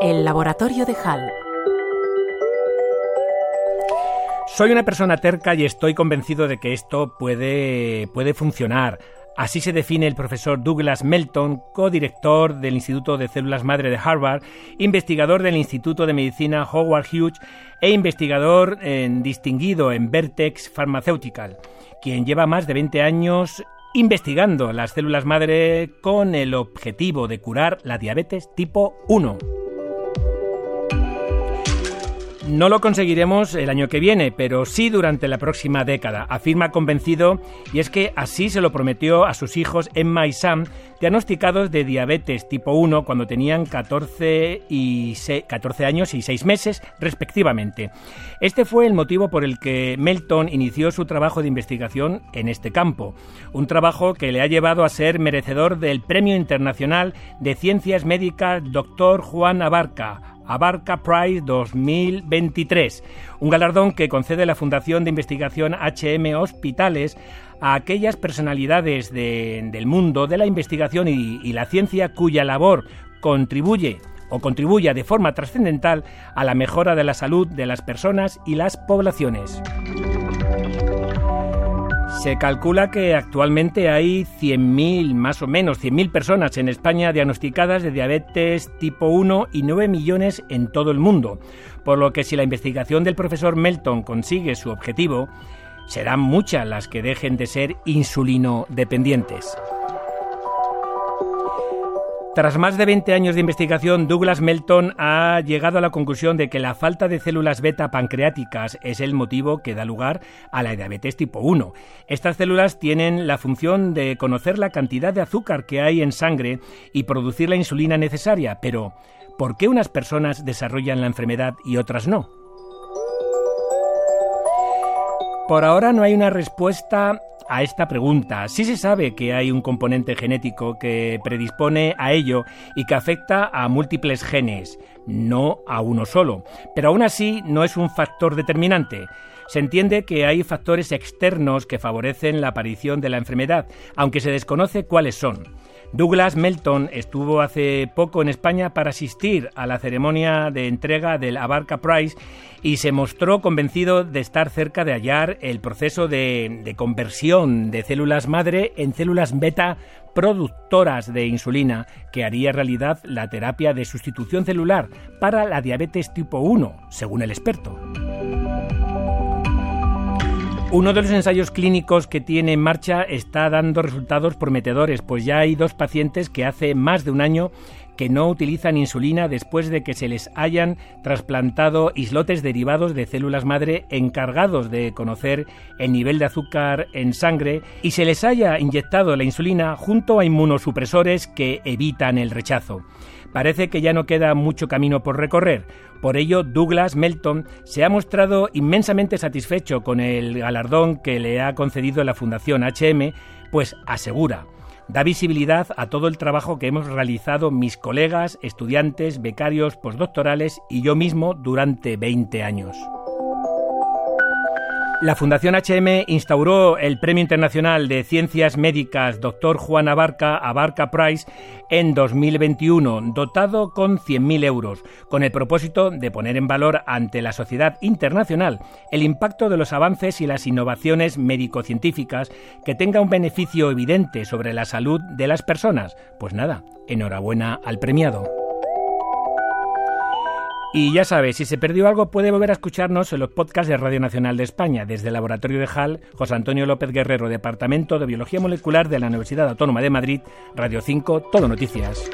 El laboratorio de Hall. Soy una persona terca y estoy convencido de que esto puede, puede funcionar. Así se define el profesor Douglas Melton, codirector del Instituto de Células Madre de Harvard, investigador del Instituto de Medicina Howard Hughes e investigador distinguido en Vertex Pharmaceutical, quien lleva más de 20 años investigando las células madre con el objetivo de curar la diabetes tipo 1. No lo conseguiremos el año que viene, pero sí durante la próxima década, afirma convencido, y es que así se lo prometió a sus hijos Emma y Sam, diagnosticados de diabetes tipo 1 cuando tenían 14, y 14 años y 6 meses respectivamente. Este fue el motivo por el que Melton inició su trabajo de investigación en este campo, un trabajo que le ha llevado a ser merecedor del Premio Internacional de Ciencias Médicas Dr. Juan Abarca, Abarca Prize 2023, un galardón que concede la Fundación de Investigación HM Hospitales a aquellas personalidades del mundo de la investigación y, y la ciencia cuya labor contribuye o contribuya de forma trascendental a la mejora de la salud de las personas y las poblaciones. Se calcula que actualmente hay 100.000, más o menos 100.000 personas en España diagnosticadas de diabetes tipo 1 y 9 millones en todo el mundo, por lo que si la investigación del profesor Melton consigue su objetivo, serán muchas las que dejen de ser insulino dependientes. Tras más de 20 años de investigación, Douglas Melton ha llegado a la conclusión de que la falta de células beta pancreáticas es el motivo que da lugar a la diabetes tipo 1. Estas células tienen la función de conocer la cantidad de azúcar que hay en sangre y producir la insulina necesaria, pero ¿por qué unas personas desarrollan la enfermedad y otras no? Por ahora no hay una respuesta a esta pregunta. Sí se sabe que hay un componente genético que predispone a ello y que afecta a múltiples genes, no a uno solo, pero aún así no es un factor determinante. Se entiende que hay factores externos que favorecen la aparición de la enfermedad, aunque se desconoce cuáles son. Douglas Melton estuvo hace poco en España para asistir a la ceremonia de entrega del Abarca Prize y se mostró convencido de estar cerca de hallar el proceso de, de conversión de células madre en células beta productoras de insulina que haría realidad la terapia de sustitución celular para la diabetes tipo 1, según el experto. Uno de los ensayos clínicos que tiene en marcha está dando resultados prometedores, pues ya hay dos pacientes que hace más de un año que no utilizan insulina después de que se les hayan trasplantado islotes derivados de células madre encargados de conocer el nivel de azúcar en sangre y se les haya inyectado la insulina junto a inmunosupresores que evitan el rechazo. Parece que ya no queda mucho camino por recorrer. Por ello, Douglas Melton se ha mostrado inmensamente satisfecho con el galardón que le ha concedido la Fundación HM, pues asegura, da visibilidad a todo el trabajo que hemos realizado mis colegas, estudiantes, becarios, postdoctorales y yo mismo durante 20 años. La Fundación HM instauró el Premio Internacional de Ciencias Médicas Dr. Juan Abarca, Abarca Prize, en 2021, dotado con 100.000 euros, con el propósito de poner en valor ante la sociedad internacional el impacto de los avances y las innovaciones médico-científicas que tenga un beneficio evidente sobre la salud de las personas. Pues nada, enhorabuena al premiado. Y ya sabes, si se perdió algo puede volver a escucharnos en los podcasts de Radio Nacional de España, desde el Laboratorio de HAL, José Antonio López Guerrero, Departamento de Biología Molecular de la Universidad Autónoma de Madrid, Radio 5, Todo Noticias.